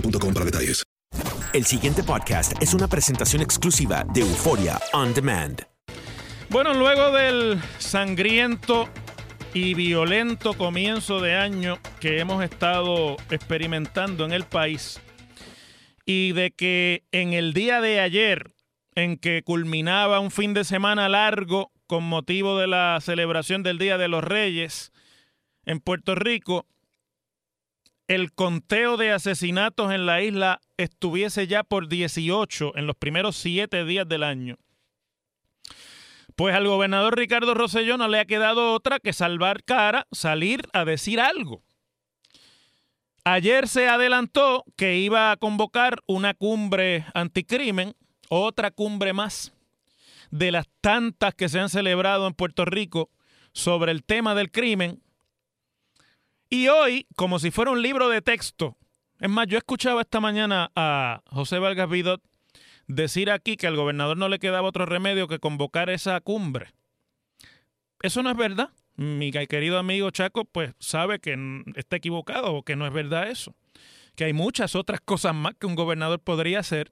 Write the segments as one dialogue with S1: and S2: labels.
S1: boostmobile.com para detalles.
S2: El siguiente podcast es una presentación exclusiva de Euforia On Demand.
S3: Bueno, luego del sangriento y violento comienzo de año que hemos estado experimentando en el país y de que en el día de ayer, en que culminaba un fin de semana largo con motivo de la celebración del Día de los Reyes en Puerto Rico, el conteo de asesinatos en la isla estuviese ya por 18 en los primeros siete días del año. Pues al gobernador Ricardo Rosselló no le ha quedado otra que salvar cara, salir a decir algo. Ayer se adelantó que iba a convocar una cumbre anticrimen, otra cumbre más de las tantas que se han celebrado en Puerto Rico sobre el tema del crimen. Y hoy, como si fuera un libro de texto, es más, yo escuchaba esta mañana a José Vargas Vidot decir aquí que al gobernador no le quedaba otro remedio que convocar esa cumbre. Eso no es verdad. Mi querido amigo Chaco, pues sabe que está equivocado o que no es verdad eso. Que hay muchas otras cosas más que un gobernador podría hacer.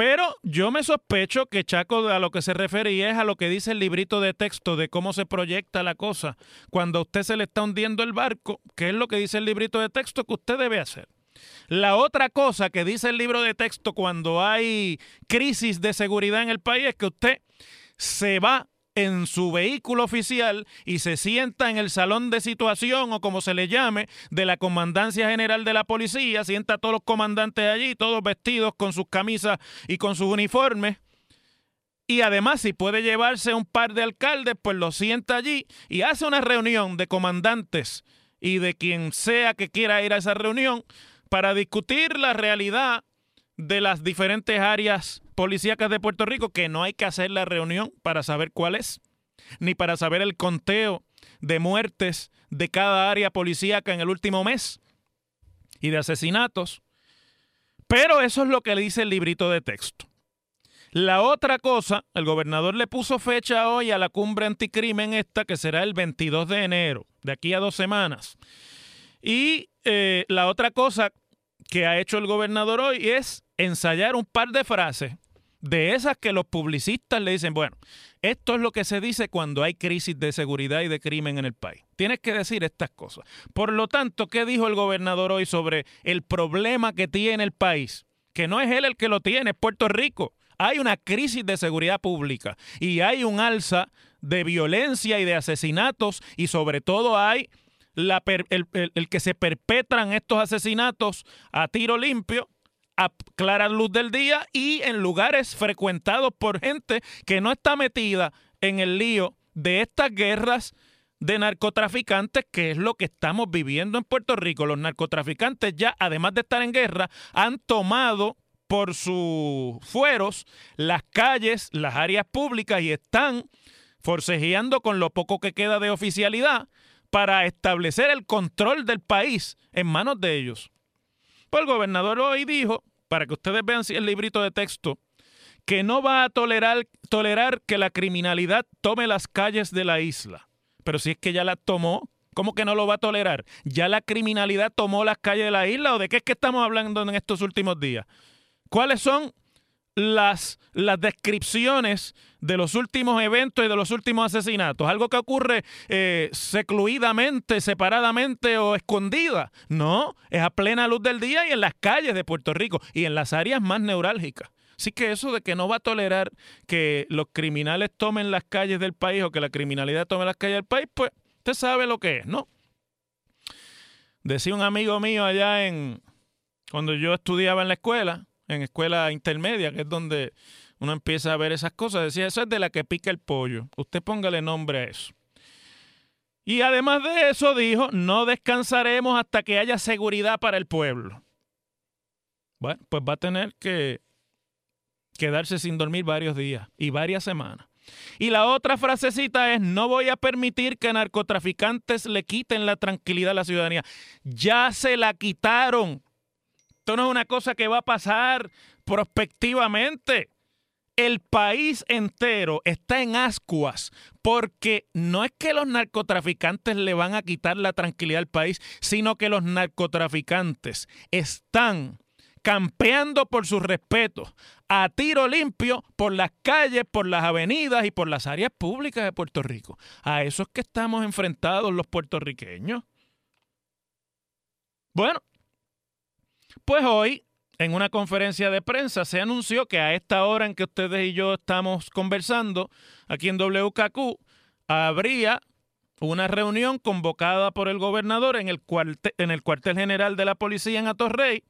S3: Pero yo me sospecho que Chaco a lo que se refería es a lo que dice el librito de texto de cómo se proyecta la cosa cuando a usted se le está hundiendo el barco, que es lo que dice el librito de texto que usted debe hacer. La otra cosa que dice el libro de texto cuando hay crisis de seguridad en el país es que usted se va en su vehículo oficial y se sienta en el salón de situación o como se le llame de la Comandancia General de la Policía, sienta a todos los comandantes allí, todos vestidos con sus camisas y con sus uniformes. Y además, si puede llevarse un par de alcaldes, pues lo sienta allí y hace una reunión de comandantes y de quien sea que quiera ir a esa reunión para discutir la realidad de las diferentes áreas policíacas de Puerto Rico, que no hay que hacer la reunión para saber cuál es, ni para saber el conteo de muertes de cada área policíaca en el último mes y de asesinatos. Pero eso es lo que le dice el librito de texto. La otra cosa, el gobernador le puso fecha hoy a la cumbre anticrimen esta, que será el 22 de enero, de aquí a dos semanas. Y eh, la otra cosa que ha hecho el gobernador hoy es ensayar un par de frases de esas que los publicistas le dicen, bueno, esto es lo que se dice cuando hay crisis de seguridad y de crimen en el país. Tienes que decir estas cosas. Por lo tanto, ¿qué dijo el gobernador hoy sobre el problema que tiene el país? Que no es él el que lo tiene, es Puerto Rico. Hay una crisis de seguridad pública y hay un alza de violencia y de asesinatos y sobre todo hay el que se perpetran estos asesinatos a tiro limpio, a clara luz del día y en lugares frecuentados por gente que no está metida en el lío de estas guerras de narcotraficantes, que es lo que estamos viviendo en Puerto Rico. Los narcotraficantes ya, además de estar en guerra, han tomado por sus fueros las calles, las áreas públicas y están forcejeando con lo poco que queda de oficialidad para establecer el control del país en manos de ellos. Pues el gobernador hoy dijo, para que ustedes vean el librito de texto, que no va a tolerar, tolerar que la criminalidad tome las calles de la isla. Pero si es que ya la tomó, ¿cómo que no lo va a tolerar? ¿Ya la criminalidad tomó las calles de la isla o de qué es que estamos hablando en estos últimos días? ¿Cuáles son las, las descripciones de los últimos eventos y de los últimos asesinatos. Algo que ocurre eh, secluidamente, separadamente o escondida. No, es a plena luz del día y en las calles de Puerto Rico y en las áreas más neurálgicas. Así que eso de que no va a tolerar que los criminales tomen las calles del país o que la criminalidad tome las calles del país, pues usted sabe lo que es, ¿no? Decía un amigo mío allá en cuando yo estudiaba en la escuela, en escuela intermedia, que es donde uno empieza a ver esas cosas. Decía, eso es de la que pica el pollo. Usted póngale nombre a eso. Y además de eso dijo, no descansaremos hasta que haya seguridad para el pueblo. Bueno, pues va a tener que quedarse sin dormir varios días y varias semanas. Y la otra frasecita es, no voy a permitir que narcotraficantes le quiten la tranquilidad a la ciudadanía. Ya se la quitaron. Esto no es una cosa que va a pasar prospectivamente. El país entero está en ascuas porque no es que los narcotraficantes le van a quitar la tranquilidad al país, sino que los narcotraficantes están campeando por sus respetos a tiro limpio por las calles, por las avenidas y por las áreas públicas de Puerto Rico. A eso es que estamos enfrentados los puertorriqueños. Bueno, pues hoy, en una conferencia de prensa, se anunció que a esta hora en que ustedes y yo estamos conversando aquí en WKQ, habría una reunión convocada por el gobernador en el, cuartel, en el cuartel general de la policía en Atorrey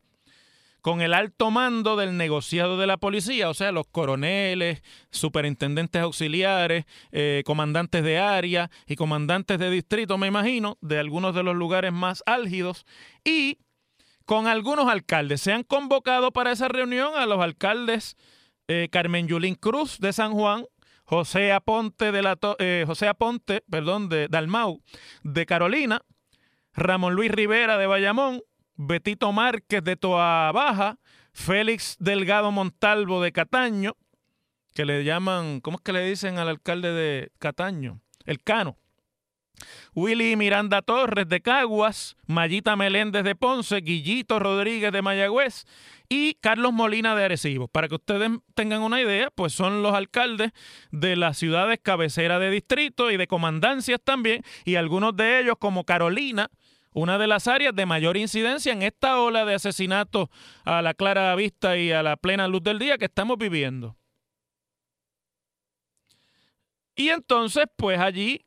S3: con el alto mando del negociado de la policía, o sea, los coroneles, superintendentes auxiliares, eh, comandantes de área y comandantes de distrito, me imagino, de algunos de los lugares más álgidos, y con algunos alcaldes. Se han convocado para esa reunión a los alcaldes eh, Carmen Yulín Cruz de San Juan, José Aponte de la eh, José Aponte, perdón, de Dalmau de Carolina, Ramón Luis Rivera de Bayamón, Betito Márquez de Toa Baja, Félix Delgado Montalvo de Cataño, que le llaman, ¿cómo es que le dicen al alcalde de Cataño? El Cano. Willy Miranda Torres de Caguas, Mayita Meléndez de Ponce, Guillito Rodríguez de Mayagüez y Carlos Molina de Arecibo. Para que ustedes tengan una idea, pues son los alcaldes de las ciudades cabecera de distrito y de comandancias también, y algunos de ellos como Carolina, una de las áreas de mayor incidencia en esta ola de asesinatos a la clara vista y a la plena luz del día que estamos viviendo. Y entonces, pues allí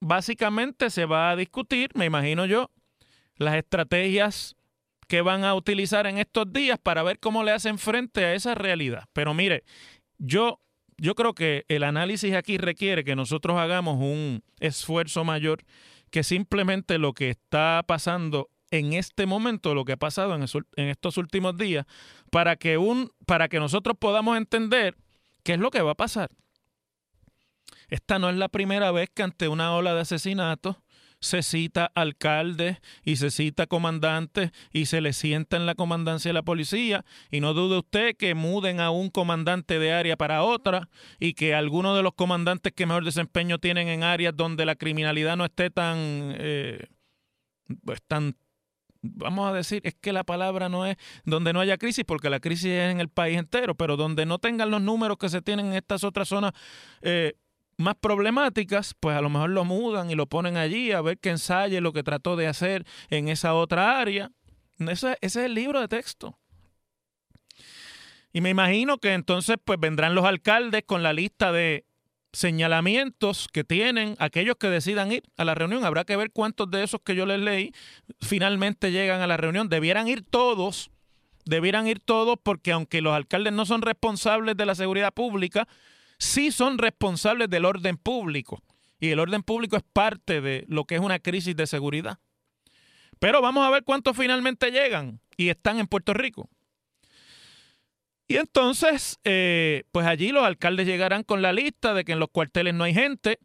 S3: básicamente se va a discutir, me imagino yo, las estrategias que van a utilizar en estos días para ver cómo le hacen frente a esa realidad. Pero mire, yo, yo creo que el análisis aquí requiere que nosotros hagamos un esfuerzo mayor que simplemente lo que está pasando en este momento, lo que ha pasado en, en estos últimos días, para que, un, para que nosotros podamos entender qué es lo que va a pasar. Esta no es la primera vez que ante una ola de asesinatos se cita alcaldes y se cita comandantes y se le sienta en la comandancia de la policía. Y no dude usted que muden a un comandante de área para otra y que algunos de los comandantes que mejor desempeño tienen en áreas donde la criminalidad no esté tan, eh, pues tan vamos a decir, es que la palabra no es donde no haya crisis, porque la crisis es en el país entero, pero donde no tengan los números que se tienen en estas otras zonas, eh, más problemáticas, pues a lo mejor lo mudan y lo ponen allí a ver que ensaye lo que trató de hacer en esa otra área. Ese, es el libro de texto. Y me imagino que entonces pues vendrán los alcaldes con la lista de señalamientos que tienen aquellos que decidan ir a la reunión. Habrá que ver cuántos de esos que yo les leí finalmente llegan a la reunión. Debieran ir todos, debieran ir todos porque aunque los alcaldes no son responsables de la seguridad pública, sí son responsables del orden público. Y el orden público es parte de lo que es una crisis de seguridad. Pero vamos a ver cuántos finalmente llegan y están en Puerto Rico. Y entonces, eh, pues allí los alcaldes llegarán con la lista de que en los cuarteles no hay gente,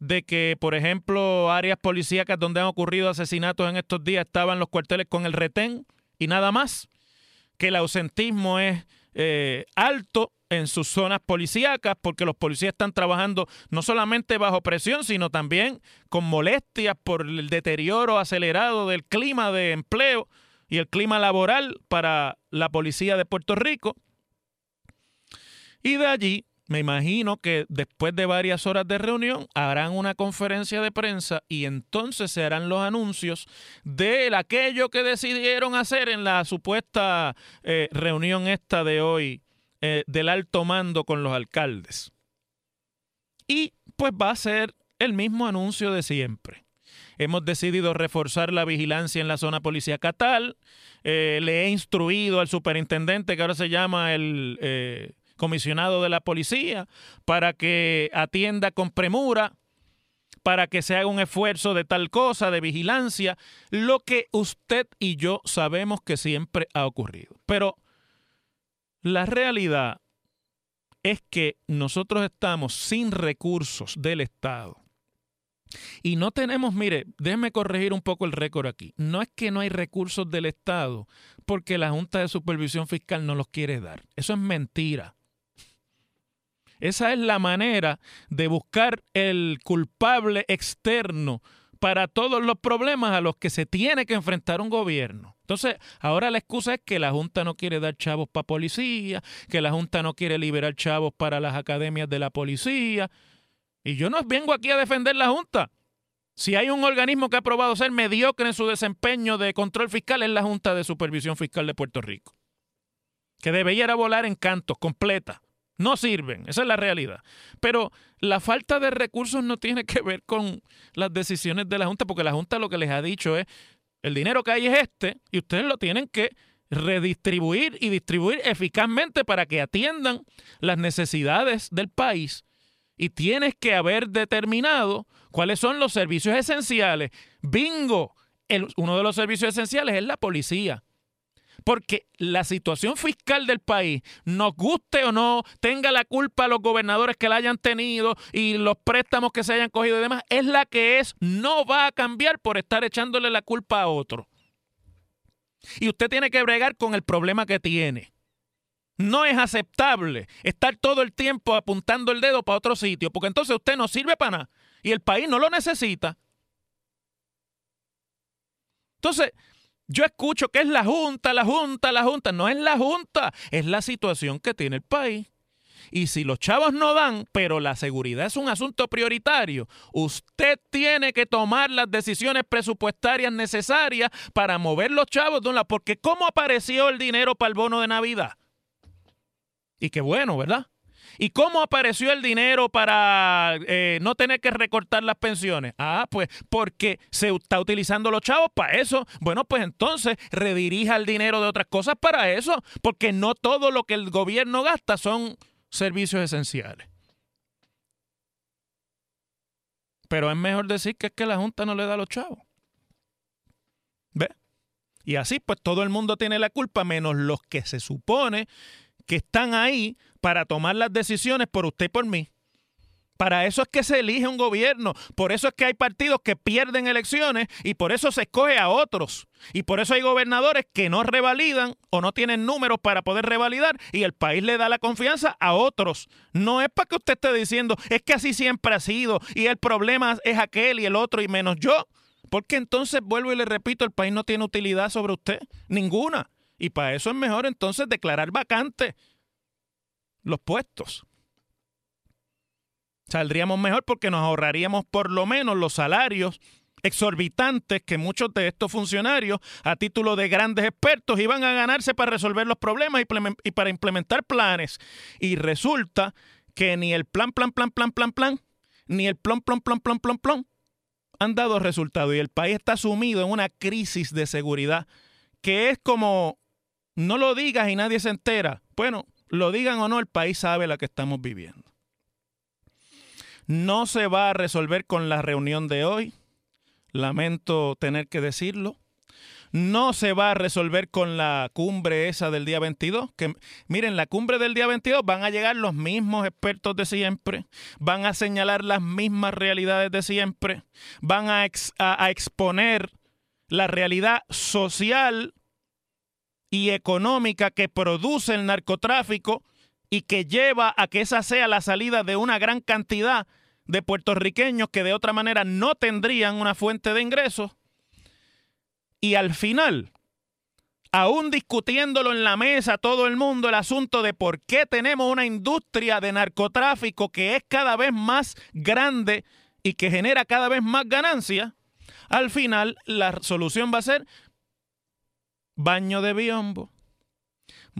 S3: de que, por ejemplo, áreas policíacas donde han ocurrido asesinatos en estos días estaban los cuarteles con el retén y nada más, que el ausentismo es eh, alto en sus zonas policíacas porque los policías están trabajando no solamente bajo presión, sino también con molestias por el deterioro acelerado del clima de empleo y el clima laboral para la policía de Puerto Rico. Y de allí, me imagino que después de varias horas de reunión harán una conferencia de prensa y entonces se harán los anuncios de aquello que decidieron hacer en la supuesta eh, reunión esta de hoy eh, del alto mando con los alcaldes. Y pues va a ser el mismo anuncio de siempre. Hemos decidido reforzar la vigilancia en la zona policía catal. Eh, le he instruido al superintendente, que ahora se llama el comisionado de la policía, para que atienda con premura, para que se haga un esfuerzo de tal cosa, de vigilancia, lo que usted y yo sabemos que siempre ha ocurrido. Pero la realidad es que nosotros estamos sin recursos del Estado. Y no tenemos, mire, déjeme corregir un poco el récord aquí. No es que no hay recursos del Estado porque la Junta de Supervisión Fiscal no los quiere dar. Eso es mentira. Esa es la manera de buscar el culpable externo para todos los problemas a los que se tiene que enfrentar un gobierno. Entonces, ahora la excusa es que la Junta no quiere dar chavos para policía, que la Junta no quiere liberar chavos para las academias de la policía. Y yo no vengo aquí a defender la Junta. Si hay un organismo que ha probado ser mediocre en su desempeño de control fiscal, es la Junta de Supervisión Fiscal de Puerto Rico. Que debería volar en cantos, completa. No sirven, esa es la realidad. Pero la falta de recursos no tiene que ver con las decisiones de la Junta, porque la Junta lo que les ha dicho es, el dinero que hay es este y ustedes lo tienen que redistribuir y distribuir eficazmente para que atiendan las necesidades del país. Y tienes que haber determinado cuáles son los servicios esenciales. Bingo, uno de los servicios esenciales es la policía porque la situación fiscal del país, nos guste o no, tenga la culpa los gobernadores que la hayan tenido y los préstamos que se hayan cogido y demás, es la que es, no va a cambiar por estar echándole la culpa a otro. Y usted tiene que bregar con el problema que tiene. No es aceptable estar todo el tiempo apuntando el dedo para otro sitio, porque entonces usted no sirve para nada y el país no lo necesita. Entonces, yo escucho que es la Junta, la Junta, la Junta. No es la Junta, es la situación que tiene el país. Y si los chavos no dan, pero la seguridad es un asunto prioritario, usted tiene que tomar las decisiones presupuestarias necesarias para mover los chavos de un lado. Porque ¿cómo apareció el dinero para el bono de Navidad? Y qué bueno, ¿verdad? ¿Y cómo apareció el dinero para eh, no tener que recortar las pensiones? Ah, pues porque se está utilizando los chavos para eso. Bueno, pues entonces redirija el dinero de otras cosas para eso, porque no todo lo que el gobierno gasta son servicios esenciales. Pero es mejor decir que es que la Junta no le da a los chavos. ¿Ve? Y así pues todo el mundo tiene la culpa, menos los que se supone que están ahí para tomar las decisiones por usted y por mí. Para eso es que se elige un gobierno, por eso es que hay partidos que pierden elecciones y por eso se escoge a otros. Y por eso hay gobernadores que no revalidan o no tienen números para poder revalidar y el país le da la confianza a otros. No es para que usted esté diciendo, es que así siempre ha sido y el problema es aquel y el otro y menos yo. Porque entonces vuelvo y le repito, el país no tiene utilidad sobre usted, ninguna. Y para eso es mejor entonces declarar vacante los puestos. Saldríamos mejor porque nos ahorraríamos por lo menos los salarios exorbitantes que muchos de estos funcionarios, a título de grandes expertos, iban a ganarse para resolver los problemas y para implementar planes. Y resulta que ni el plan, plan, plan, plan, plan, plan, ni el plom, plom, plom, plom, plom, plom han dado resultado y el país está sumido en una crisis de seguridad que es como, no lo digas y nadie se entera. Bueno, lo digan o no, el país sabe la que estamos viviendo. No se va a resolver con la reunión de hoy. Lamento tener que decirlo no se va a resolver con la cumbre esa del día 22. Que, miren, la cumbre del día 22 van a llegar los mismos expertos de siempre, van a señalar las mismas realidades de siempre, van a, a exponer la realidad social y económica que produce el narcotráfico y que lleva a que esa sea la salida de una gran cantidad de puertorriqueños que de otra manera no tendrían una fuente de ingresos. Y al final, aún discutiéndolo en la mesa todo el mundo, el asunto de por qué tenemos una industria de narcotráfico que es cada vez más grande y que genera cada vez más ganancia, al final la solución va a ser baño de biombo,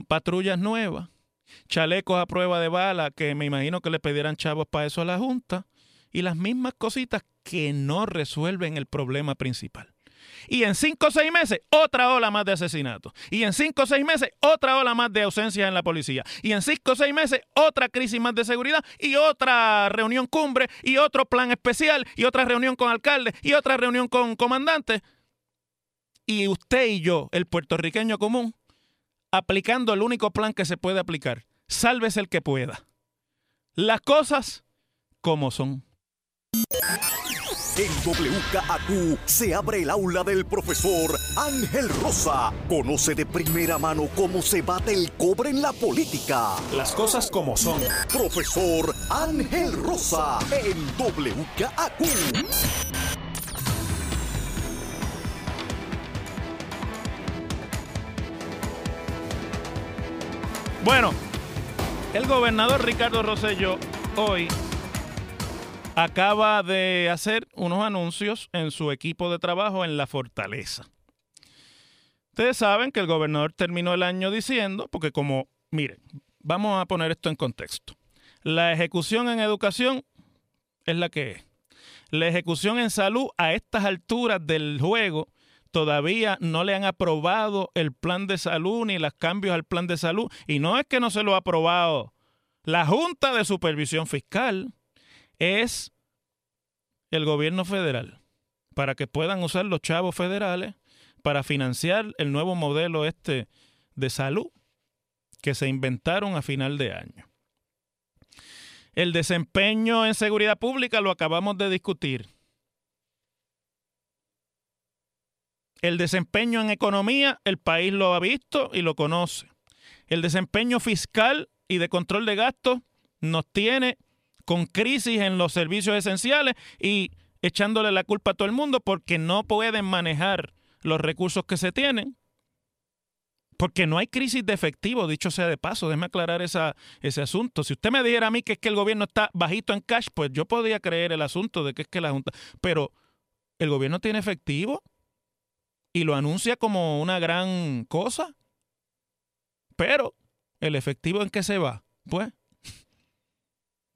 S3: patrullas nuevas, chalecos a prueba de bala, que me imagino que le pedirán chavos para eso a la Junta, y las mismas cositas que no resuelven el problema principal. Y en cinco o seis meses, otra ola más de asesinatos. Y en cinco o seis meses, otra ola más de ausencias en la policía. Y en cinco o seis meses, otra crisis más de seguridad. Y otra reunión cumbre. Y otro plan especial. Y otra reunión con alcaldes. Y otra reunión con comandantes. Y usted y yo, el puertorriqueño común, aplicando el único plan que se puede aplicar. Sálvese el que pueda. Las cosas como son.
S4: En WKAQ se abre el aula del profesor Ángel Rosa. Conoce de primera mano cómo se bate el cobre en la política.
S2: Las cosas como son.
S4: Profesor Ángel Rosa en WKAQ.
S3: Bueno, el gobernador Ricardo Rosello hoy acaba de hacer unos anuncios en su equipo de trabajo en la fortaleza. Ustedes saben que el gobernador terminó el año diciendo, porque como, miren, vamos a poner esto en contexto. La ejecución en educación es la que es. La ejecución en salud a estas alturas del juego todavía no le han aprobado el plan de salud ni los cambios al plan de salud. Y no es que no se lo ha aprobado la Junta de Supervisión Fiscal es el gobierno federal para que puedan usar los chavos federales para financiar el nuevo modelo este de salud que se inventaron a final de año. El desempeño en seguridad pública lo acabamos de discutir. El desempeño en economía, el país lo ha visto y lo conoce. El desempeño fiscal y de control de gastos nos tiene con crisis en los servicios esenciales y echándole la culpa a todo el mundo porque no pueden manejar los recursos que se tienen. Porque no hay crisis de efectivo, dicho sea de paso, déjeme aclarar ese asunto. Si usted me dijera a mí que es que el gobierno está bajito en cash, pues yo podría creer el asunto de que es que la Junta. Pero el gobierno tiene efectivo y lo anuncia como una gran cosa. Pero el efectivo en qué se va, pues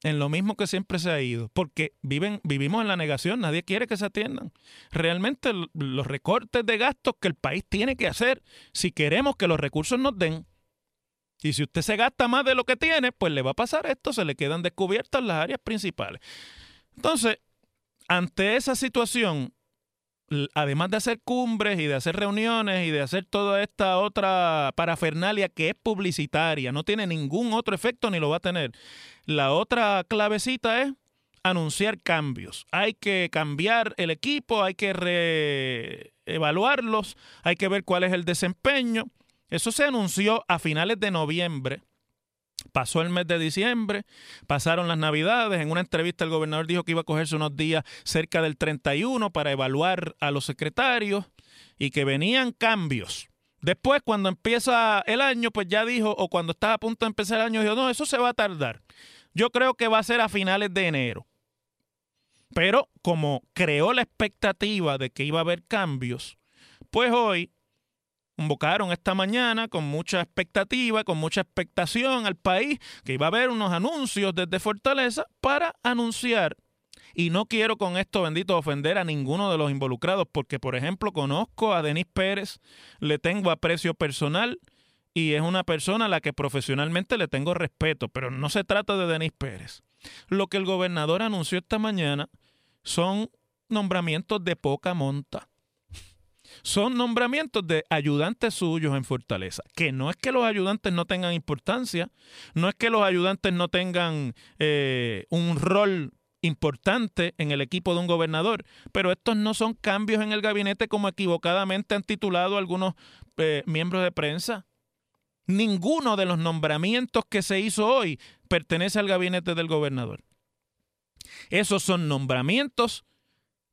S3: en lo mismo que siempre se ha ido, porque viven, vivimos en la negación, nadie quiere que se atiendan. Realmente los recortes de gastos que el país tiene que hacer si queremos que los recursos nos den. Y si usted se gasta más de lo que tiene, pues le va a pasar esto, se le quedan descubiertas las áreas principales. Entonces, ante esa situación, además de hacer cumbres y de hacer reuniones y de hacer toda esta otra parafernalia que es publicitaria, no tiene ningún otro efecto ni lo va a tener. La otra clavecita es anunciar cambios. Hay que cambiar el equipo, hay que reevaluarlos, hay que ver cuál es el desempeño. Eso se anunció a finales de noviembre Pasó el mes de diciembre, pasaron las navidades. En una entrevista el gobernador dijo que iba a cogerse unos días cerca del 31 para evaluar a los secretarios y que venían cambios. Después, cuando empieza el año, pues ya dijo, o cuando estaba a punto de empezar el año, dijo, no, eso se va a tardar. Yo creo que va a ser a finales de enero. Pero como creó la expectativa de que iba a haber cambios, pues hoy convocaron esta mañana con mucha expectativa, con mucha expectación al país, que iba a haber unos anuncios desde Fortaleza para anunciar. Y no quiero con esto, bendito, ofender a ninguno de los involucrados, porque, por ejemplo, conozco a Denis Pérez, le tengo aprecio personal y es una persona a la que profesionalmente le tengo respeto, pero no se trata de Denis Pérez. Lo que el gobernador anunció esta mañana son nombramientos de poca monta son nombramientos de ayudantes suyos en Fortaleza. Que no es que los ayudantes no tengan importancia, no es que los ayudantes no tengan eh, un rol importante en el equipo de un gobernador, pero estos no son cambios en el gabinete como equivocadamente han titulado algunos eh, miembros de prensa. Ninguno de los nombramientos que se hizo hoy pertenece al gabinete del gobernador. Esos son nombramientos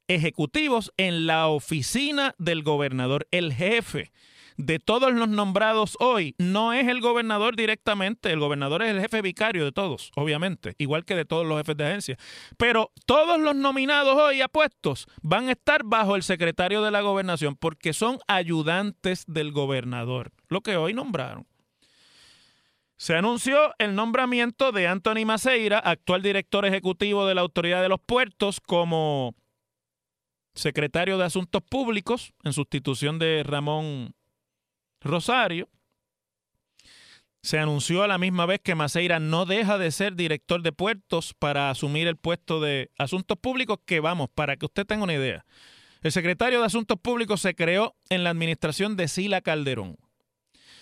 S3: ejecutivos en la oficina del gobernador. El jefe de todos los nombrados hoy no es el gobernador directamente, el gobernador es el jefe vicario de todos, obviamente, igual que de todos los jefes de agencia. Pero todos los nominados hoy a puestos van a estar bajo el secretario de la gobernación porque son ayudantes del gobernador, lo que hoy nombraron. Se anunció el nombramiento de Anthony Maceira, actual director ejecutivo de la Autoridad de los Puertos, como secretario de Asuntos Públicos en sustitución de Ramón Rosario. Se anunció a la misma vez que Maceira no deja de ser director de puertos para asumir el puesto de Asuntos Públicos, que vamos, para que usted tenga una idea. El secretario de Asuntos Públicos se creó en la administración de Sila Calderón.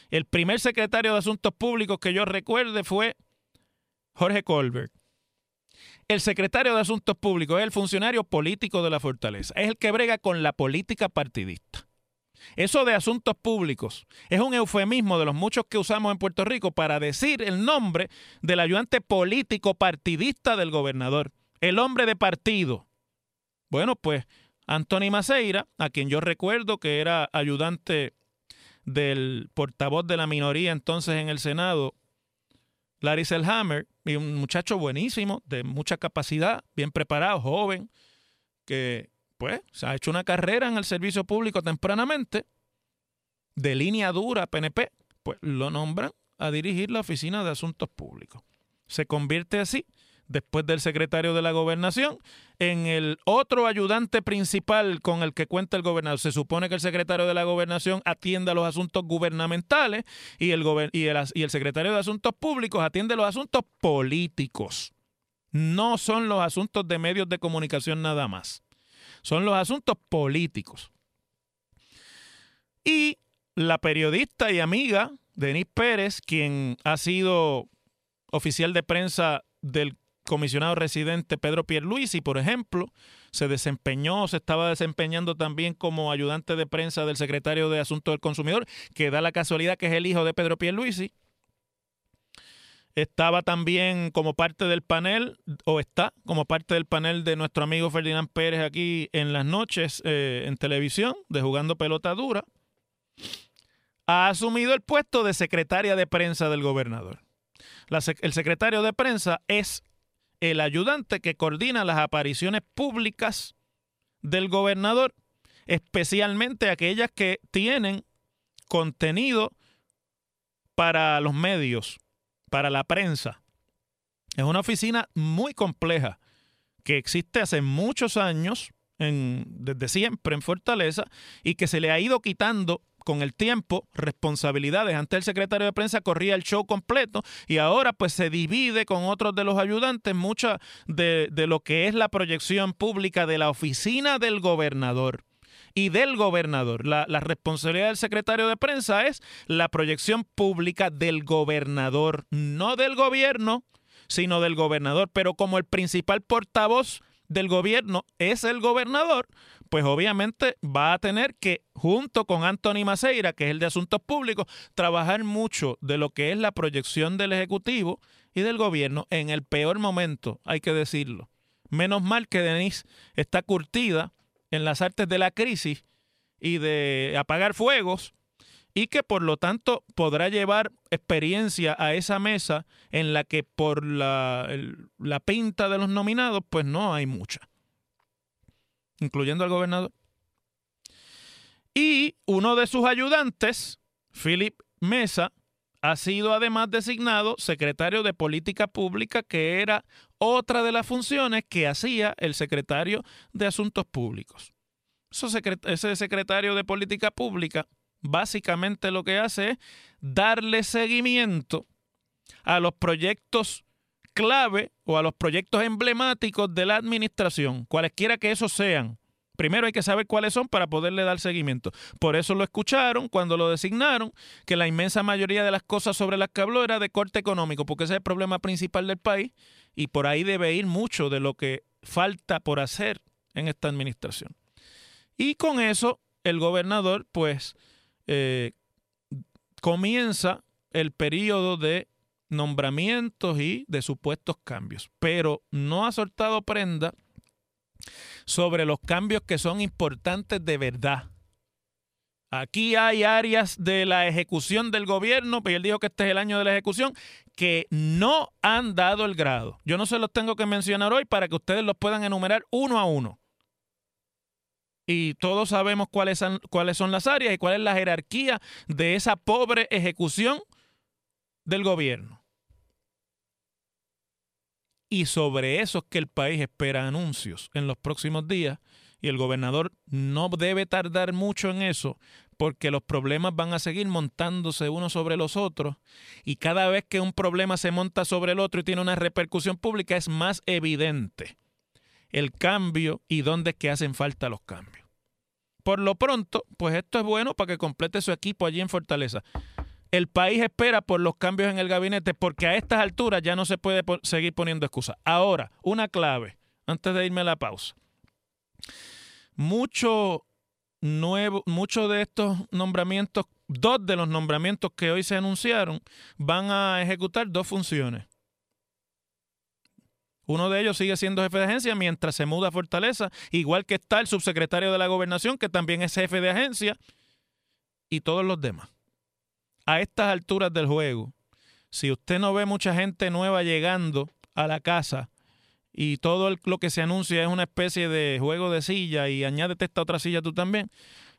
S3: El primer secretario de Asuntos Públicos que yo recuerde fue Jorge Colbert. El secretario de Asuntos Públicos es el funcionario político de la fortaleza, es el que brega con la política partidista. Eso de asuntos públicos es un eufemismo de los muchos que usamos en Puerto Rico para decir el nombre del ayudante político partidista del gobernador, el hombre de partido. Bueno, pues Anthony Maceira, a quien yo recuerdo que era ayudante del portavoz de la minoría entonces en el Senado, Larry Selhammer, un muchacho buenísimo, de mucha capacidad, bien preparado, joven, que pues se ha hecho una carrera en el servicio público tempranamente, de línea dura PNP, pues lo nombran a dirigir la Oficina de Asuntos Públicos. Se convierte así después del secretario de la gobernación, en el otro ayudante principal con el que cuenta el gobernador. Se supone que el secretario de la gobernación atienda los asuntos gubernamentales y el, y el, y el secretario de asuntos públicos atiende los asuntos políticos. No son los asuntos de medios de comunicación nada más. Son los asuntos políticos. Y la periodista y amiga Denise Pérez, quien ha sido oficial de prensa del comisionado residente Pedro Pierluisi, por ejemplo, se desempeñó, se estaba desempeñando también como ayudante de prensa del secretario de Asuntos del Consumidor, que da la casualidad que es el hijo de Pedro Pierluisi. Estaba también como parte del panel, o está como parte del panel de nuestro amigo Ferdinand Pérez aquí en las noches eh, en televisión, de Jugando Pelota Dura. Ha asumido el puesto de secretaria de prensa del gobernador. el secretario de prensa es el ayudante que coordina las apariciones públicas del gobernador, especialmente aquellas que tienen contenido para los medios, para la prensa. Es una oficina muy compleja que existe hace muchos años, desde siempre en Fortaleza, y que se le ha ido quitando con el tiempo responsabilidades. Antes el secretario de prensa corría el show completo y ahora pues se divide con otros de los ayudantes mucha de, lo que es la proyección pública de la oficina del gobernador y del gobernador. La, la, responsabilidad del secretario de prensa es la proyección pública del gobernador, no del gobierno, sino del gobernador. Pero como el principal portavoz del gobierno es el gobernador, pues obviamente va a tener que, junto con Anthony Maceira, que es el de Asuntos Públicos, trabajar mucho de lo que es la proyección del Ejecutivo y del gobierno en el peor momento, hay que decirlo. Menos mal que Denise está curtida en las artes de la crisis y de apagar fuegos y que por lo tanto podrá llevar experiencia a esa mesa en la que por la, la pinta de los nominados pues no hay mucha incluyendo al gobernador. Y uno de sus ayudantes, Philip Mesa, ha sido además designado secretario de Política Pública, que era otra de las funciones que hacía el secretario de Asuntos Públicos. ese secretario de Política Pública básicamente lo que hace es darle seguimiento a los proyectos clave o a los proyectos emblemáticos de la administración, cualesquiera que esos sean. Primero hay que saber cuáles son para poderle dar seguimiento. Por eso lo escucharon cuando lo designaron, que la inmensa mayoría de las cosas sobre las que habló era de corte económico, porque ese es el problema principal del país y por ahí debe ir mucho de lo que falta por hacer en esta administración. Y con eso el gobernador pues eh, comienza el periodo de nombramientos y de supuestos cambios, pero no ha soltado prenda sobre los cambios que son importantes de verdad. Aquí hay áreas de la ejecución del gobierno, pues él dijo que este es el año de la ejecución, que no han dado el grado. Yo no se los tengo que mencionar hoy para que ustedes los puedan enumerar uno a uno. Y todos sabemos cuáles son, cuáles son las áreas y cuál es la jerarquía de esa pobre ejecución del gobierno. Y sobre eso es que el país espera anuncios en los próximos días y el gobernador no debe tardar mucho en eso porque los problemas van a seguir montándose unos sobre los otros y cada vez que un problema se monta sobre el otro y tiene una repercusión pública es más evidente el cambio y dónde es que hacen falta los cambios. Por lo pronto, pues esto es bueno para que complete su equipo allí en Fortaleza el país espera por los cambios en el gabinete porque a estas alturas ya no se puede seguir poniendo excusas. Ahora, una clave, antes de irme a la pausa. Mucho nuevo, muchos de estos nombramientos, dos de los nombramientos que hoy se anunciaron, van a ejecutar dos funciones. Uno de ellos sigue siendo jefe de agencia mientras se muda a Fortaleza, igual que está el subsecretario de la gobernación, que también es jefe de agencia, y todos los demás a estas alturas del juego, si usted no ve mucha gente nueva llegando a la casa y todo lo que se anuncia es una especie de juego de silla y añádete esta otra silla tú también,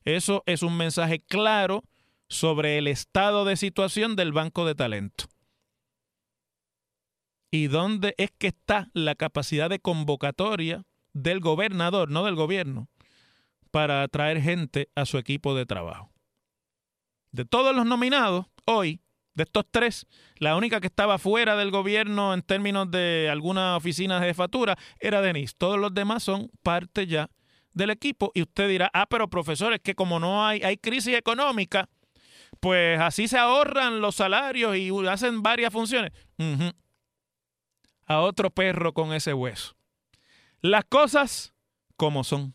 S3: eso es un mensaje claro sobre el estado de situación del banco de talento. ¿Y dónde es que está la capacidad de convocatoria del gobernador, no del gobierno, para atraer gente a su equipo de trabajo? De todos los nominados, hoy, de estos tres, la única que estaba fuera del gobierno en términos de alguna oficina de jefatura era Denise. Todos los demás son parte ya del equipo. Y usted dirá, ah, pero profesores, que como no hay, hay crisis económica, pues así se ahorran los salarios y hacen varias funciones. A otro perro con ese hueso. Las cosas como son.